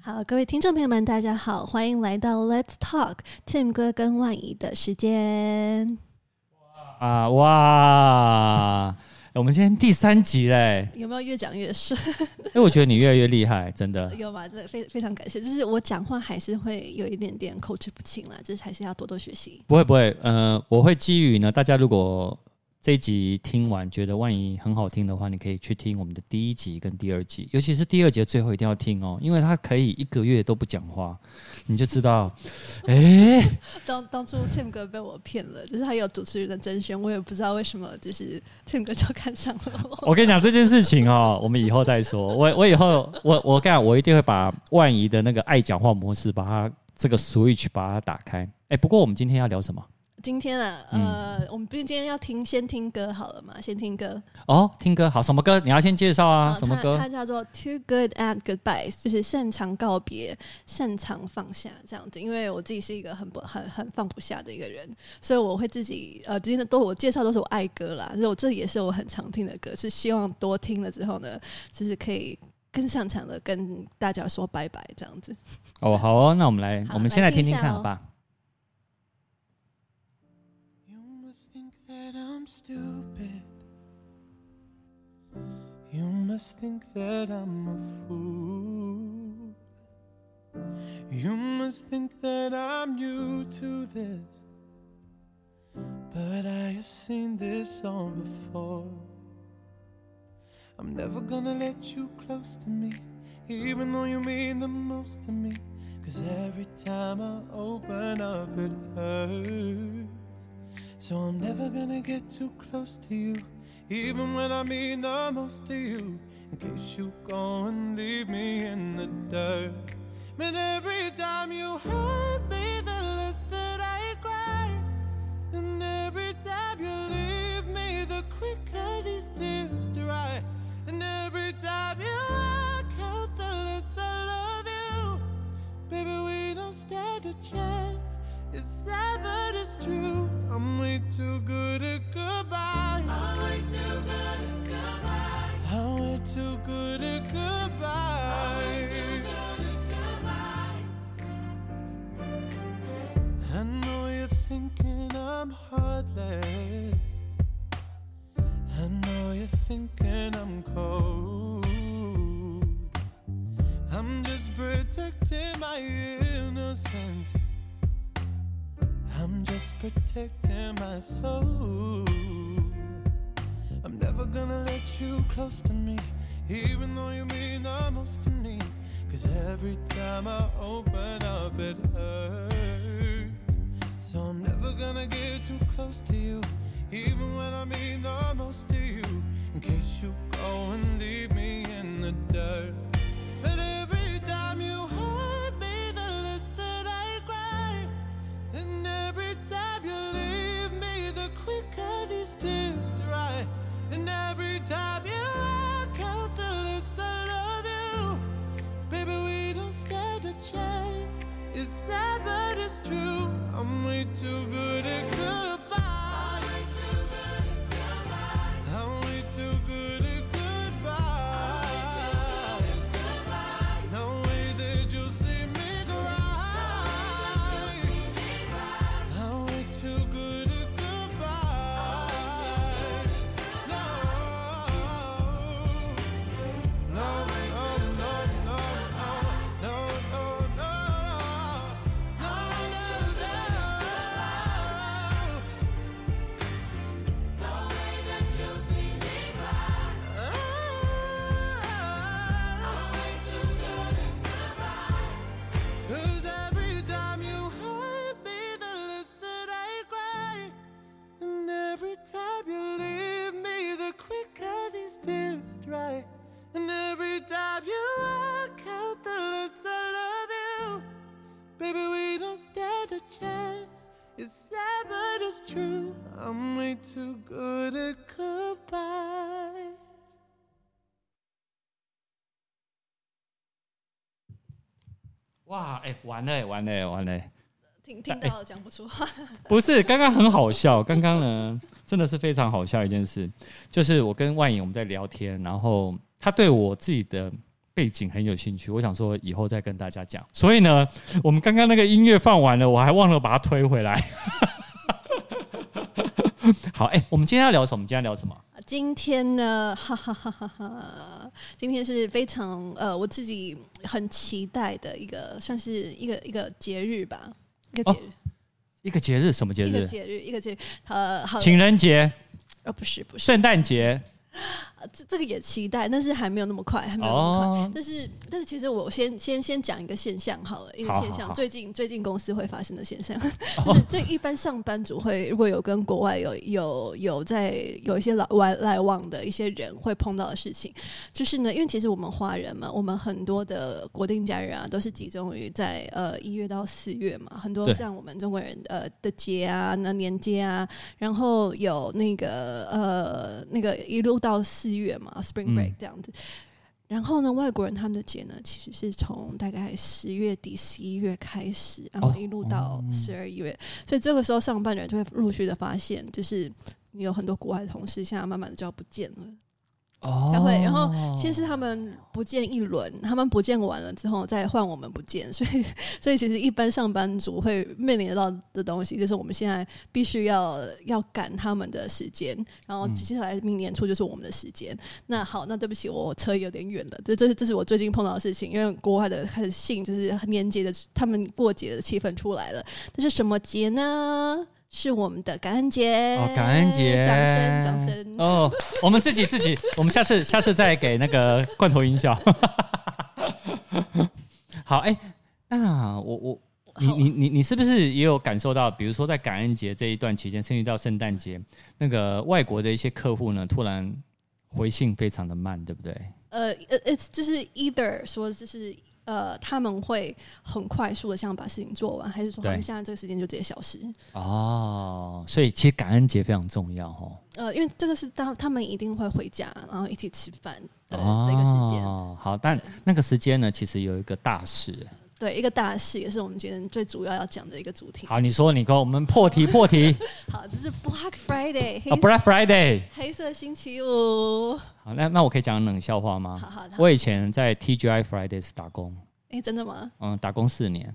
好，各位听众朋友们，大家好，欢迎来到 Let's Talk Tim 哥跟万仪的时间。啊哇！我们今天第三集嘞，有没有越讲越顺？哎，我觉得你越来越厉害，真的。有吗？这非非常感谢。就是我讲话还是会有一点点口齿不清了，就是还是要多多学习。不会不会，呃，我会基于呢，大家如果。这一集听完觉得万一很好听的话，你可以去听我们的第一集跟第二集，尤其是第二集的最后一定要听哦，因为他可以一个月都不讲话，你就知道，哎，当当初 Tim 哥被我骗了，就是他有主持人的甄选，我也不知道为什么，就是 Tim 哥就看上了我。我跟你讲这件事情哦，我们以后再说。我我以后我我跟你讲，我一定会把万一的那个爱讲话模式，把它这个 switch 把它打开。哎，不过我们今天要聊什么？今天啊，呃，嗯、我们不是今天要听先听歌好了嘛？先听歌哦，听歌好，什么歌？你要先介绍啊，什么歌？它叫做 Too Good at Goodbyes，就是擅长告别，擅长放下这样子。因为我自己是一个很不很很放不下的一个人，所以我会自己呃，今天的都我介绍都是我爱歌啦，所以我这也是我很常听的歌，是希望多听了之后呢，就是可以更擅长的跟大家说拜拜这样子。哦，好哦，那我们来，我们先来听听看，好吧？stupid. You must think that I'm a fool. You must think that I'm new to this. But I have seen this all before. I'm never gonna let you close to me, even though you mean the most to me. Cause every time I open up, it hurts. So I'm never gonna get too close to you, even when I mean the most to you. In case you go and leave me in the dirt. Man, every time you hurt me, the less that I cry. And every time you leave me, the quicker these tears dry. And every time you walk out, the less I love you. Baby, we don't stand a chance. It's sad, but it's true. I'm way too good at goodbye. I'm way too good at goodbye. I'm way too good at goodbye. I know you're thinking I'm heartless. I know you're thinking I'm cold. I'm just protecting my innocence protecting my soul. I'm never gonna let you close to me, even though you mean the most to me. Cause every time I open up, it hurts. So I'm never gonna get too close to you, even when I mean the most to you. In case you go and leave me in the dirt. time you walk out the list, I love you. Baby, we don't stand a chance. It's sad, but it's true. I'm way too good at good. 哇，哎、欸，完了，完了，完了！ 听听到了，讲不出话。不是，刚刚很好笑。刚刚呢，真的是非常好笑一件事，就是我跟万颖我们在聊天，然后他对我自己的背景很有兴趣，我想说以后再跟大家讲。所以呢，我们刚刚那个音乐放完了，我还忘了把它推回来。好，哎、欸，我们今天要聊什么？今天要聊什么？今天呢，哈哈哈哈哈，今天是非常呃，我自己很期待的一个，算是一个一个节日吧，个节日，哦、一个节日，什么节日？一个节日，一个节日，呃，好，情人节？呃，不是，不是，圣诞节。这这个也期待，但是还没有那么快，还没有那么快。但是但是，其实我先先先讲一个现象好了，一个现象，最近最近公司会发生的现象，就是最一般上班族会如果有跟国外有有有在有一些来来来往的一些人会碰到的事情，就是呢，因为其实我们华人嘛，我们很多的国定假日啊，都是集中于在呃一月到四月嘛，很多像我们中国人呃的节啊，那年节啊，然后有那个呃那个一路到四。四月嘛，Spring Break 这样子，嗯、然后呢，外国人他们的节呢，其实是从大概十月底、十一月开始，然后一路到十二月，哦嗯、所以这个时候上班的人就会陆续的发现，就是你有很多国外的同事，现在慢慢的就要不见了。哦，然后然后先是他们不见一轮，他们不见完了之后再换我们不见，所以所以其实一般上班族会面临到的东西，就是我们现在必须要要赶他们的时间，然后接下来明年初就是我们的时间。嗯、那好，那对不起，我车有点远了，这这是这是我最近碰到的事情，因为国外的开始信就是年节的，他们过节的气氛出来了，这是什么节呢？是我们的感恩节哦，感恩节，掌声掌声哦！我们自己自己，我们下次下次再给那个罐头音效。好，哎、欸，那我我你你你你是不是也有感受到，比如说在感恩节这一段期间，甚至到圣诞节，那个外国的一些客户呢，突然回信非常的慢，对不对？呃呃呃，就是 either 说就是。呃，他们会很快速的想把事情做完，还是说他们现在这个时间就直接消失？哦，所以其实感恩节非常重要哦。呃，因为这个是当他们一定会回家，然后一起吃饭的那个时间。哦，好，但那个时间呢，其实有一个大事。对，一个大事也是我们今天最主要要讲的一个主题。好，你说，你跟我们破题破题。好，这是 Black Friday，哦，Black Friday，黑色星期五。好，那那我可以讲冷笑话吗？好好的。我以前在 TGI Fridays 打工。哎，真的吗？嗯，打工四年。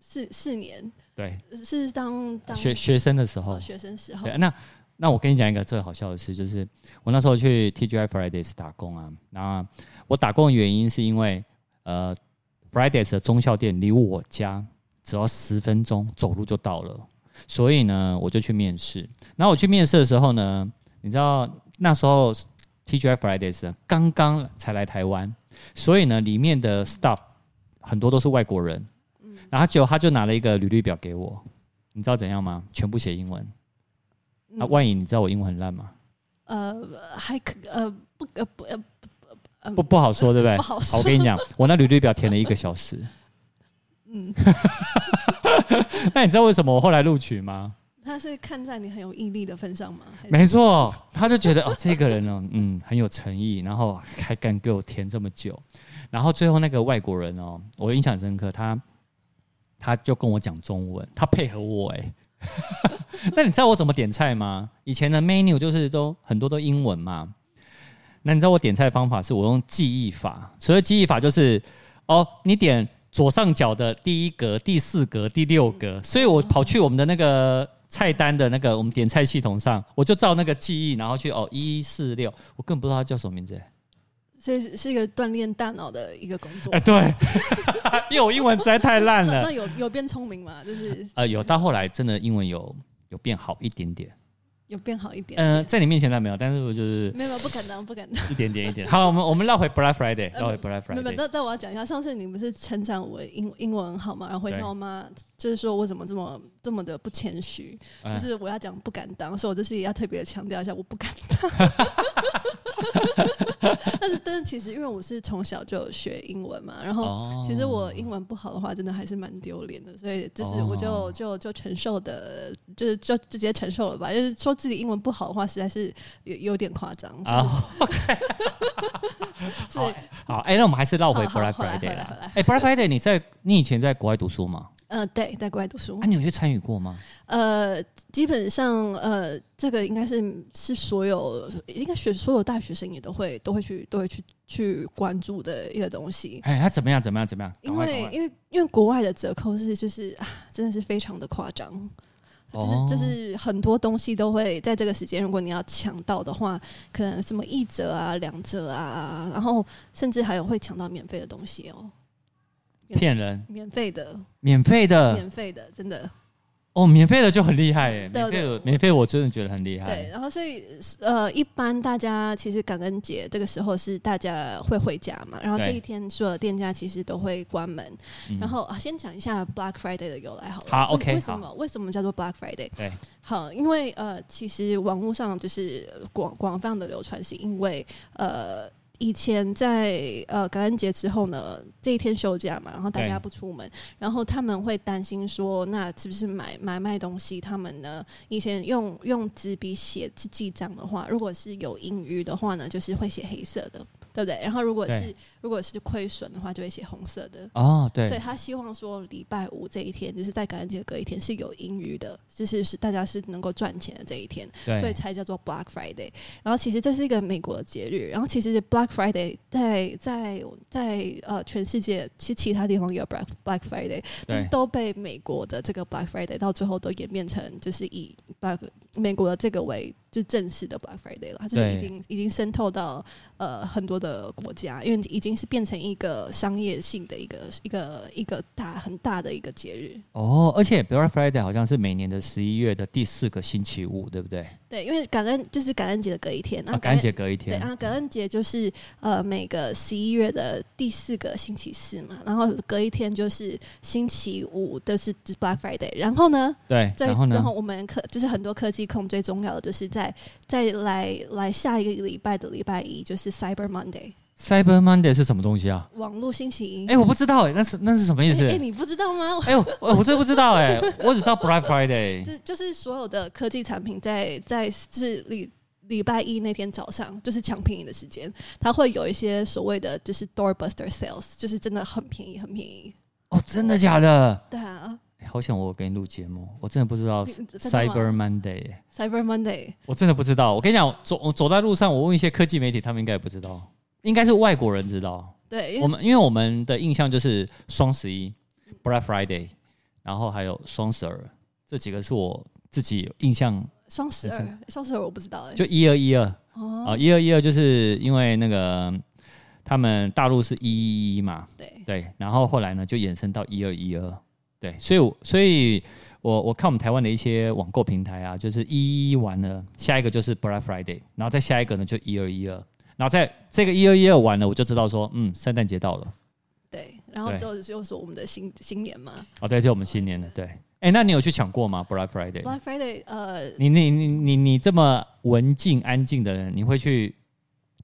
四四年。对。是当当学学生的时候。学生时候。对，那那我跟你讲一个最好笑的事，就是我那时候去 TGI Fridays 打工啊，然后我打工的原因是因为呃。Fridays 的中校店离我家只要十分钟走路就到了，所以呢，我就去面试。然后我去面试的时候呢，你知道那时候 TGI Fridays 刚刚才来台湾，所以呢，里面的 staff 很多都是外国人。然后就他就拿了一个履历表给我，你知道怎样吗？全部写英文。那万一你知道我英文很烂吗？呃，还可呃不呃不呃。不不好说，对不对？不好说。好，我跟你讲，我那履历表填了一个小时。嗯。那你知道为什么我后来录取吗？他是看在你很有毅力的份上吗？没错，他就觉得哦，这个人哦，嗯，很有诚意，然后还敢给我填这么久。然后最后那个外国人哦，我印象深刻，他他就跟我讲中文，他配合我哎。那你知道我怎么点菜吗？以前的 menu 就是都很多都英文嘛。那你知道我点菜的方法是我用记忆法，所以记忆法就是，哦，你点左上角的第一格、第四格、第六格，所以我跑去我们的那个菜单的那个我们点菜系统上，我就照那个记忆，然后去哦一四六，我根本不知道它叫什么名字，所以是一个锻炼大脑的一个工作。哎，对，因为我英文实在太烂了。那有有变聪明吗？就是呃，有到后来真的英文有有变好一点点。有变好一点，点，嗯、呃，在你面前倒没有，但是我就是没有，不敢当，不敢当，一点点一点。好，我们我们绕回 Black Friday，绕回 Black Friday。没有，但但我要讲一下，上次你不是称赞我英英文很好嘛，然后回家我妈就是说我怎么这么这么的不谦虚，就是我要讲不敢当，所以我这次也要特别强调一下，我不敢当。但是，但是，其实因为我是从小就有学英文嘛，然后其实我英文不好的话，真的还是蛮丢脸的，所以就是我就就就承受的，就是就直接承受了吧。就是说自己英文不好的话，实在是有有点夸张啊。OK，好，好，哎，那我们还是绕回 Black Friday 啦。哎，Black Friday，你在你以前在国外读书吗？呃，对，在国外读书。啊，你有去参与过吗？呃，基本上，呃，这个应该是是所有应该学所有大学生也都会都会去都会去去关注的一个东西。哎，他怎么样？怎么样？怎么样？因为因为因为国外的折扣是就是啊，真的是非常的夸张，就是就是很多东西都会在这个时间，如果你要抢到的话，可能什么一折啊、两折啊，然后甚至还有会抢到免费的东西哦。骗人！免费的，免费的，免费的，真的。哦，免费的就很厉害耶！免费的，免费我真的觉得很厉害。对，然后所以呃，一般大家其实感恩节这个时候是大家会回家嘛，然后这一天所有店家其实都会关门。然后啊，先讲一下 Black Friday 的由来好了。好，OK。为什么？为什么叫做 Black Friday？对，好，因为呃，其实网络上就是广广泛的流传，是因为呃。以前在呃感恩节之后呢，这一天休假嘛，然后大家不出门，然后他们会担心说，那是不是买买卖东西？他们呢，以前用用纸笔写记记账的话，如果是有盈余的话呢，就是会写黑色的。对不对？然后如果是如果是亏损的话，就会写红色的。哦，对。所以他希望说礼拜五这一天，就是在感恩节隔一天是有盈余的，就是是大家是能够赚钱的这一天，对。所以才叫做 Black Friday。然后其实这是一个美国的节日。然后其实 Black Friday 在在在呃全世界其实其他地方也有 Black Black Friday，但是都被美国的这个 Black Friday 到最后都演变成就是以 Black 美国的这个为就正式的 Black Friday 了，就是已经已经渗透到呃很多的国家，因为已经是变成一个商业性的一个一个一个大很大的一个节日。哦，而且 Black Friday 好像是每年的十一月的第四个星期五，对不对？对，因为感恩就是感恩节的隔一天，啊，感恩节隔一天，对，然后感恩节就是呃每个十一月的第四个星期四嘛，然后隔一天就是星期五都是就是 Black Friday，然后呢，对，然后呢，然后我们科就是很多科技控最重要的就是在。在来来下一个礼拜的礼拜一就是 Cyber Monday。Cyber Monday 是什么东西啊？网络星期一。哎，我不知道哎，那是那是什么意思？哎，你不知道吗？哎呦，我真不知道哎，我只知道 Black Friday。就就是所有的科技产品在在是礼礼拜一那天早上，就是抢便宜的时间，它会有一些所谓的就是 Doorbuster Sales，就是真的很便宜，很便宜。哦，真的假的？对啊。好想我给你录节目，我真的不知道 Cyber Monday。Cyber Monday，我真的不知道。我跟你讲，走走在路上，我问一些科技媒体，他们应该也不知道，应该是外国人知道。对，我们因为我们的印象就是双十一 Black Friday，然后还有双十二，这几个是我自己印象。双十二，双十二我不知道哎，就一二一二哦，一二一二就是因为那个他们大陆是一一一嘛，对对，然后后来呢就衍生到一二一二。对，所以，所以我我看我们台湾的一些网购平台啊，就是一一完了，下一个就是 Black Friday，然后再下一个呢就一二一二，然后在这个一二一二完了，我就知道说，嗯，圣诞节到了。对，然后就就是我们的新新年嘛。哦，对，就我们新年的。对，哎，那你有去抢过吗？Black Friday？Black Friday，呃，你你你你你这么文静安静的人，你会去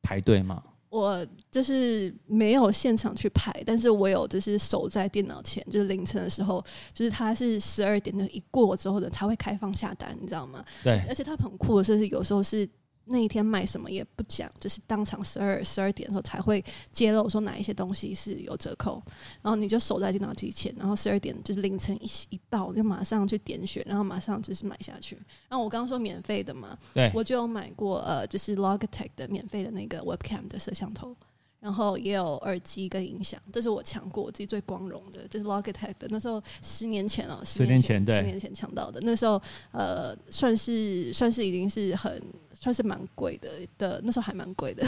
排队吗？我就是没有现场去排，但是我有就是守在电脑前，就是凌晨的时候，就是它是十二点的一过之后的，它会开放下单，你知道吗？对，而且它很酷的是，有时候是。那一天卖什么也不讲，就是当场十二十二点的时候才会揭露说哪一些东西是有折扣，然后你就守在电脑机前，然后十二点就是凌晨一一到就马上去点选，然后马上就是买下去。然后我刚刚说免费的嘛，对，我就有买过呃，就是 Logitech 的免费的那个 Webcam 的摄像头，然后也有耳机跟音响，这是我抢过我自己最光荣的，就是 Logitech 的。那时候十年前哦，十年前对，十年前抢到的，那时候呃，算是算是已经是很。算是蛮贵的，的那时候还蛮贵的，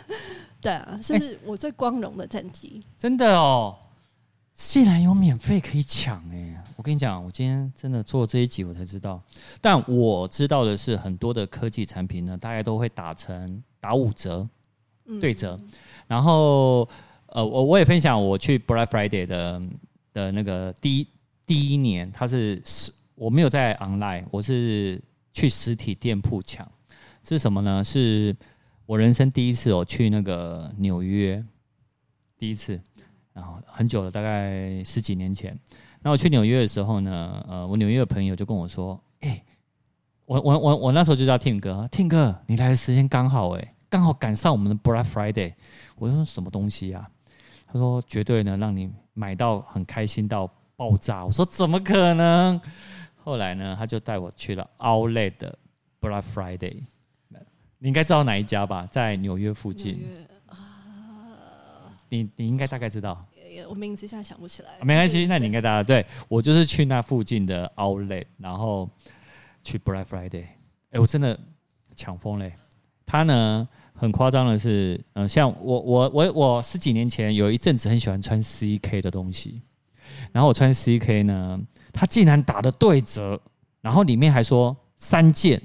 对啊，是不是我最光荣的战绩？欸，真的哦，竟然有免费可以抢哎！我跟你讲，我今天真的做这一集，我才知道。但我知道的是，很多的科技产品呢，大概都会打成打五折，对折。嗯、然后呃，我我也分享，我去 Black Friday 的的那个第一第一年，它是实我没有在 online，我是去实体店铺抢。是什么呢？是我人生第一次我去那个纽约，第一次，然后很久了，大概十几年前。那我去纽约的时候呢，呃，我纽约的朋友就跟我说：“哎、我我我我那时候就叫 Tim 哥，Tim 哥，你来的时间刚好，哎，刚好赶上我们的 Black Friday。”我说：“什么东西啊？”他说：“绝对能让你买到很开心到爆炸。我说怎么可能？后来呢，他就带我去了 Outlet 的 Black Friday，你应该知道哪一家吧？在纽约附近。啊，你你应该大概知道。我名字现在想不起来。没关系，那你应该大家对我就是去那附近的 Outlet，然后去 Black Friday。哎，我真的抢疯嘞！他呢，很夸张的是，嗯，像我我我我十几年前有一阵子很喜欢穿 CK 的东西，然后我穿 CK 呢，它竟然打的对折，然后里面还说三件，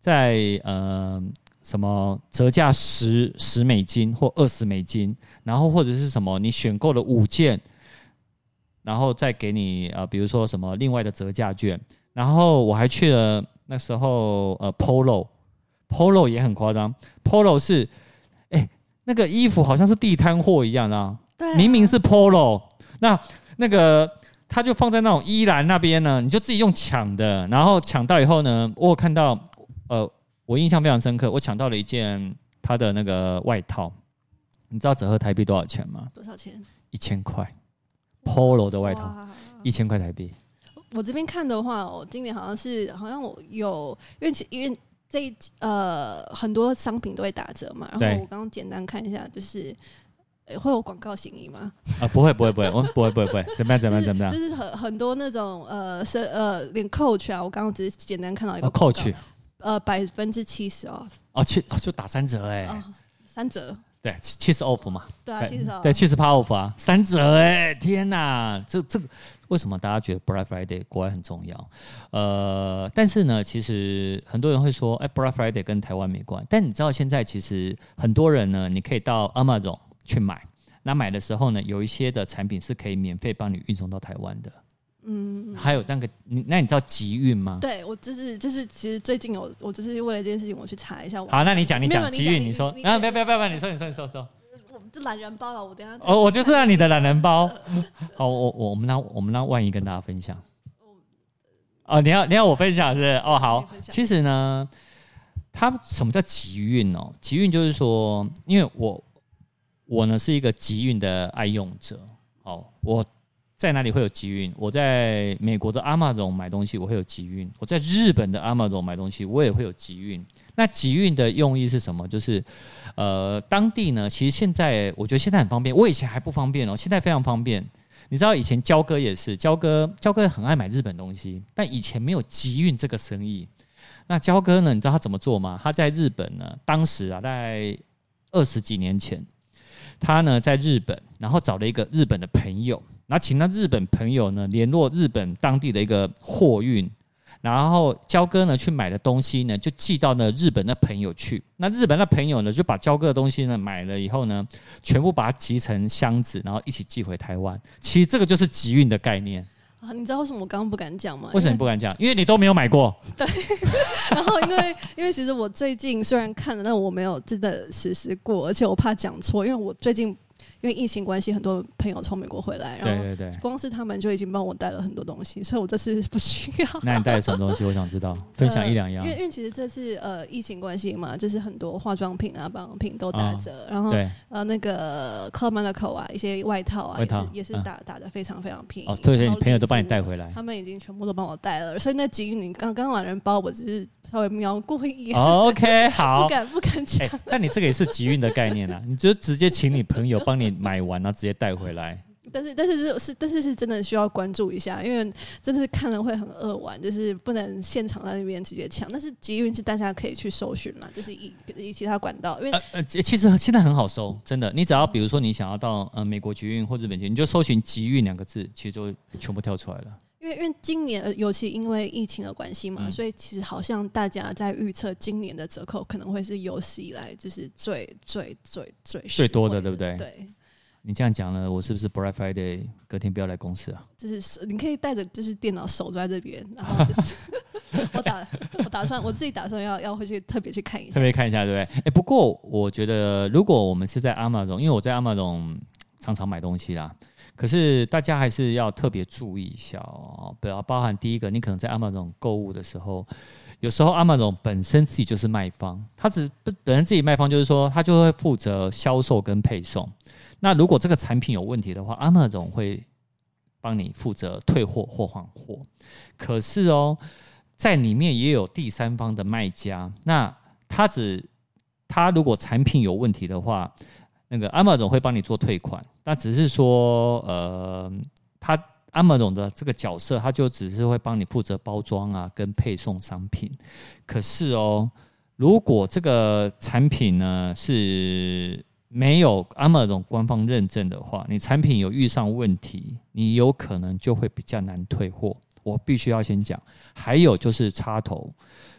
在呃什么折价十十美金或二十美金，然后或者是什么你选购了五件，然后再给你呃比如说什么另外的折价券，然后我还去了那时候呃 Polo。Polo 也很夸张，Polo 是，哎、欸，那个衣服好像是地摊货一样啊，对，明明是 Polo，那那个他就放在那种衣篮那边呢，你就自己用抢的，然后抢到以后呢，我有看到，呃，我印象非常深刻，我抢到了一件他的那个外套，你知道折合台币多少钱吗？多少钱？一千块，Polo 的外套，一千块台币。我这边看的话，我今年好像是好像我有，因为因为。这一呃很多商品都会打折嘛，然后我刚刚简单看一下，就是会有广告嫌疑吗？啊、呃，不会不会不会，我们 不会不会不会，怎么样怎么样怎么样？就是很很多那种呃是呃连 Coach 啊，我刚刚只是简单看到一个 Coach，呃百分之七十 off 哦七就打三折哎、哦，三折。对，七十 off 嘛，对啊，七十对七十趴 off 啊，三折哎、欸，天哪，这这为什么大家觉得 Black Friday 国外很重要？呃，但是呢，其实很多人会说，哎，Black Friday 跟台湾没关。但你知道现在其实很多人呢，你可以到 Amazon 去买，那买的时候呢，有一些的产品是可以免费帮你运送到台湾的。嗯，还有那个你，那你知道集运吗？对，我就是就是，其实最近有我就是为了这件事情，我去查一下。好，那你讲你讲集运，你说啊，不要不要不要，你说你说你说说。我这懒人包了，我等下。哦，我就是让你的懒人包。好，我我我们让我们让万一跟大家分享。哦，你要你要我分享是是？哦，好。其实呢，他什么叫集运哦？集运就是说，因为我我呢是一个集运的爱用者。哦，我。在哪里会有集运？我在美国的 Amazon 买东西，我会有集运；我在日本的 Amazon 买东西，我也会有集运。那集运的用意是什么？就是，呃，当地呢，其实现在我觉得现在很方便。我以前还不方便哦，现在非常方便。你知道以前焦哥也是，焦哥焦哥很爱买日本东西，但以前没有集运这个生意。那焦哥呢？你知道他怎么做吗？他在日本呢，当时啊，在二十几年前，他呢在日本，然后找了一个日本的朋友。然后请他日本朋友呢联络日本当地的一个货运，然后交哥呢去买的东西呢就寄到那日本的朋友去。那日本的朋友呢就把交哥的东西呢买了以后呢，全部把它集成箱子，然后一起寄回台湾。其实这个就是集运的概念啊。你知道为什么我刚刚不敢讲吗？为什么你不敢讲？因为你都没有买过。对。然后因为因为其实我最近虽然看了，但我没有真的实施过，而且我怕讲错，因为我最近。因为疫情关系，很多朋友从美国回来，然后对对对光是他们就已经帮我带了很多东西，所以我这次不需要。那你带了什么东西？我想知道，分享一两样。因为因为其实这次呃疫情关系嘛，就是很多化妆品啊、保养品都打折，哦、然后呃那个 Club Monaco 啊，一些外套啊，套也是也是打、嗯、打的非常非常便宜。哦，对对，你朋友都帮你带回来，他们已经全部都帮我带了，所以那几你刚刚懒人包，我只是。稍微瞄过一眼。OK，好。不敢不敢抢、欸。但你这个也是集运的概念啊，你就直接请你朋友帮你买完，然后直接带回来。但是但是是是但是是真的需要关注一下，因为真的是看了会很扼腕，就是不能现场在那边直接抢。但是集运是大家可以去搜寻嘛，就是以以其他管道，因为呃呃，其实现在很好搜，真的，你只要比如说你想要到呃美国集运或日本集运，你就搜寻集运两个字，其实就全部跳出来了。因为因为今年尤其因为疫情的关系嘛，嗯、所以其实好像大家在预测今年的折扣可能会是有史以来就是最最最最最多的，对不对？对。你这样讲了，我是不是 Black Friday 隔天不要来公司啊？就是你可以带着就是电脑守在这边，然后就是 我打我打算我自己打算要要回去特别去看一下，特别看一下，对不对？哎，不过我觉得如果我们是在 Amazon，因为我在 Amazon 常常买东西啦。可是大家还是要特别注意一下哦，不要包含第一个，你可能在 Amazon 购物的时候，有时候 Amazon 本身自己就是卖方，他只本身自己卖方，就是说他就会负责销售跟配送。那如果这个产品有问题的话，Amazon 会帮你负责退货或换货。可是哦，在里面也有第三方的卖家，那他只他如果产品有问题的话，那个 Amazon 会帮你做退款，那只是说呃，他阿玛总的这个角色，他就只是会帮你负责包装啊跟配送商品。可是哦。如果这个产品呢是没有阿玛总官方认证的话，你产品有遇上问题，你有可能就会比较难退货。我必须要先讲，还有就是插头，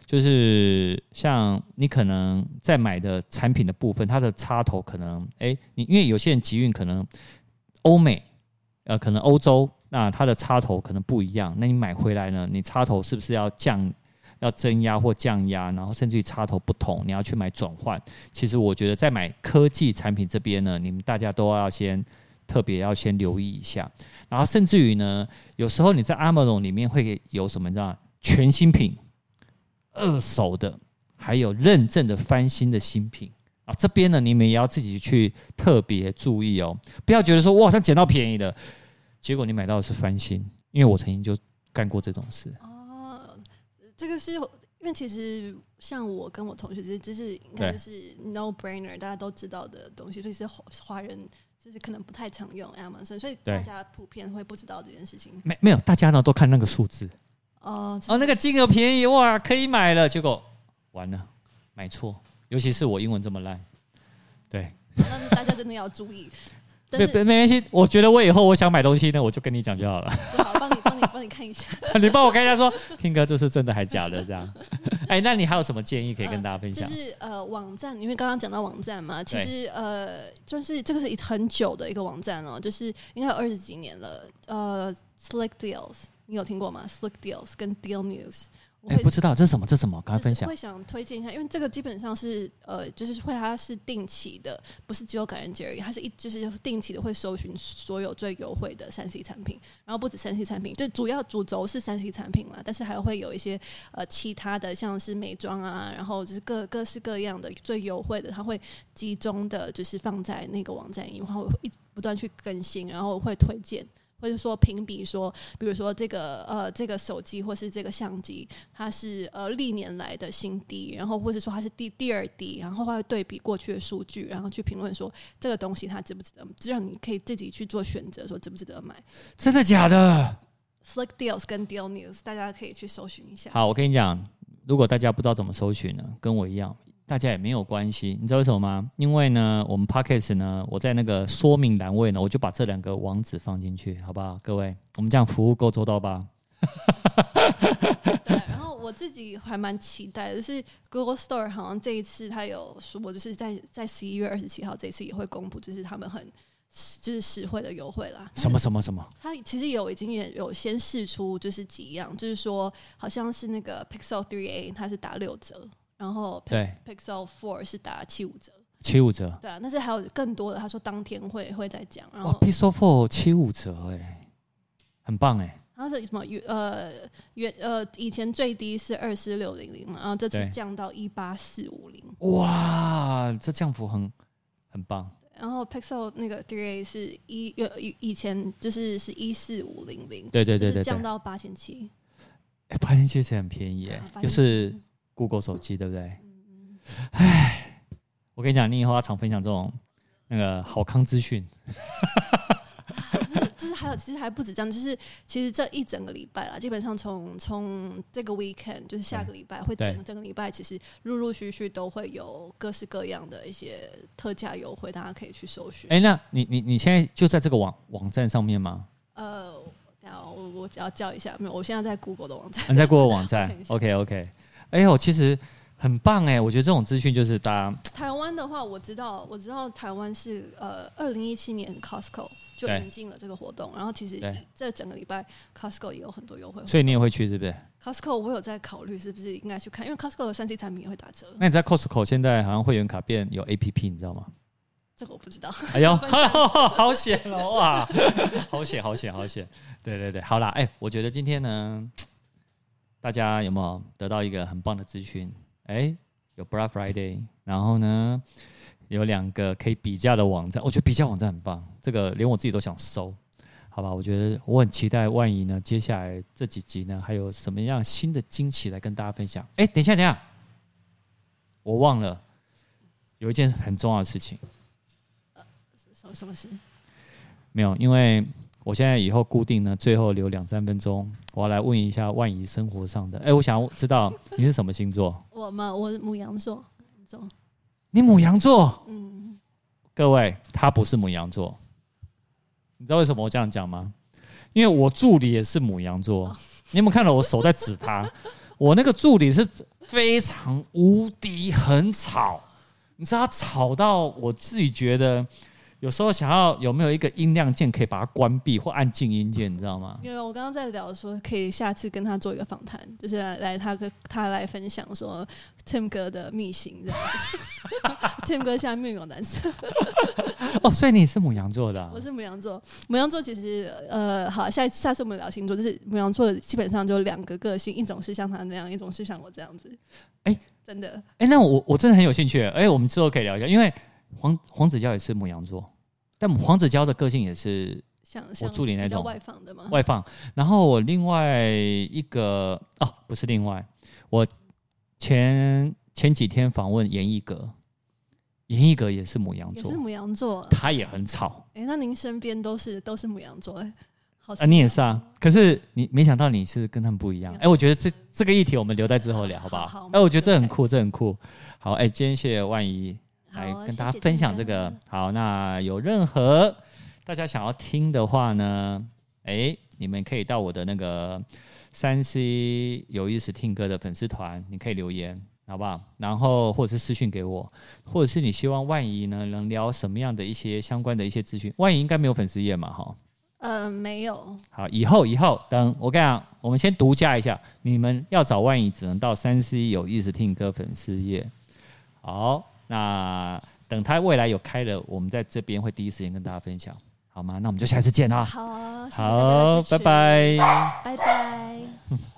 就是像你可能在买的产品的部分，它的插头可能，诶，你因为有些人集运可能欧美，呃，可能欧洲，那它的插头可能不一样，那你买回来呢，你插头是不是要降？要增压或降压，然后甚至于插头不同，你要去买转换。其实我觉得在买科技产品这边呢，你们大家都要先特别要先留意一下。然后甚至于呢，有时候你在 Amazon 里面会有什么你知道？全新品、二手的，还有认证的翻新的新品啊。这边呢，你们也要自己去特别注意哦，不要觉得说我好像捡到便宜的，结果你买到的是翻新。因为我曾经就干过这种事。哦这个是因为其实像我跟我同学，这这是应该就是 no brainer，大家都知道的东西。所以是华人就是可能不太常用 Amazon，所以大家普遍会不知道这件事情。没没有，大家呢都看那个数字哦哦，那个金额便宜哇，可以买了，结果完了买错，尤其是我英文这么烂，对，但是大家真的要注意。没没没关系，我觉得我以后我想买东西呢，我就跟你讲就好了。好，帮你帮你帮你看一下。你帮我看一下说，说听哥这是真的还假的这样？哎，那你还有什么建议可以跟大家分享？呃、就是呃，网站，因为刚刚讲到网站嘛，其实呃，就是这个是很久的一个网站哦，就是应该有二十几年了。呃，Slick Deals，你有听过吗？Slick Deals 跟 Deal News。哎，不知道这是什么？这是什么？赶快分享。会想推荐一下，因为这个基本上是呃，就是会它是定期的，不是只有感恩节而已，它是一就是定期的会搜寻所有最优惠的三 C 产品，然后不止三 C 产品，就主要主轴是三 C 产品啦，但是还会有一些呃其他的，像是美妆啊，然后就是各各式各样的最优惠的，它会集中的就是放在那个网站，然后会一不断去更新，然后会推荐。或者说评比说，比如说这个呃这个手机或是这个相机，它是呃历年来的新低，然后或者说它是第第二低，然后会对比过去的数据，然后去评论说这个东西它值不值得，只让你可以自己去做选择，说值不值得买。真的假的？Slick Deals 跟 Deal News，大家可以去搜寻一下。好，我跟你讲，如果大家不知道怎么搜寻呢，跟我一样。大家也没有关系，你知道为什么吗？因为呢，我们 Podcast 呢，我在那个说明栏位呢，我就把这两个网址放进去，好不好？各位，我们这样服务够周到吧？对，然后我自己还蛮期待的，就是 Google Store 好像这一次他有说，我就是在在十一月二十七号这一次也会公布，就是他们很就是实惠的优惠啦。什么什么什么？它其实有已经也有先试出，就是几样，就是说好像是那个 Pixel 3a 它是打六折。然后对，Pixel Four 是打七五折，七五折，对啊，但是还有更多的，他说当天会会再讲。然后，Pixel Four 七五折哎，很棒哎。然后是什么原？呃，原呃以前最低是二四六零零嘛，然后这次降到一八四五零。哇，这降幅很很棒。然后 Pixel 那个 Three A 是一呃以前就是是一四五零零，对对对对，降到八千七。哎，八千七其实很便宜哎，就是。Google 手机对不对？哎，我跟你讲，你以后要常分享这种那个好康资讯。就是就是还有，其实还不止这样，就是其实这一整个礼拜啦，基本上从从这个 weekend 就是下个礼拜会整个整个礼拜，其实陆陆续续都会有各式各样的一些特价优惠，大家可以去搜寻。哎，那你你你现在就在这个网网站上面吗？呃，等下我我只要叫一下，没有，我现在在 Google 的网站。你在 Google 网站？OK OK。哎呦，其实很棒哎！我觉得这种资讯就是大家台湾的话，我知道，我知道台湾是呃，二零一七年 Costco 就引进了这个活动，然后其实这整个礼拜 Costco 也有很多优惠，所以你也会去是不是？Costco 我有在考虑是不是应该去看，因为 Costco 的三 C 产品也会打折。那你在 Costco 现在好像会员卡变有 APP，你知道吗？这个我不知道。哎呦，好险哦哇！好险，好险，好险！对对对，好啦，哎，我觉得今天呢。大家有没有得到一个很棒的资讯？哎，有 Black Friday，然后呢，有两个可以比价的网站，我觉得比价网站很棒，这个连我自己都想搜。好吧，我觉得我很期待万一呢，接下来这几集呢，还有什么样新的惊喜来跟大家分享？哎，等一下，等一下，我忘了有一件很重要的事情。呃，什么什么事？没有，因为我现在以后固定呢，最后留两三分钟，我要来问一下万怡生活上的。哎，我想知道你是什么星座？我吗？我是母羊座。你母羊座？嗯。各位，他不是母羊座。你知道为什么我这样讲吗？因为我助理也是母羊座，你有没有看到我手在指他？我那个助理是非常无敌很吵，你知道他吵到我自己觉得。有时候想要有没有一个音量键可以把它关闭或按静音键，你知道吗？因为我刚刚在聊说，可以下次跟他做一个访谈，就是来来他跟他来分享说 Tim 哥的秘辛这样子。Tim 哥现在面有难色。哦，所以你是母羊座的啊？我是母羊座。母羊座其实呃，好，下一次下次我们聊星座，就是母羊座基本上就两个个性，一种是像他那样，一种是像我这样子。哎、欸，真的？哎、欸，那我我真的很有兴趣。哎、欸，我们之后可以聊一下，因为黄黄子佼也是母羊座。但黄子佼的个性也是像我助理那种外放的吗？外放。然后我另外一个哦，不是另外，我前前几天访问严艺格，严艺格也是母羊座，也是母羊座，他也很吵。哎，那您身边都是都是母羊座哎，好啊，你也是啊。可是你没想到你是跟他们不一样。哎，我觉得这这个议题我们留在之后聊，好不好？哎，我觉得这很酷，这很酷。好，哎，今天谢谢万怡。来跟大家分享这个好，那有任何大家想要听的话呢？哎，你们可以到我的那个三 C 有意思听歌的粉丝团，你可以留言，好不好？然后或者是私讯给我，或者是你希望万一呢能聊什么样的一些相关的一些资讯？万一应该没有粉丝页嘛？哈，呃，没有。好，以后以后等我跟你讲，我们先独家一下，你们要找万一只能到三 C 有意思听歌粉丝页。好。那等他未来有开了，我们在这边会第一时间跟大家分享，好吗？那我们就下次见啦。好，好，拜拜，拜拜。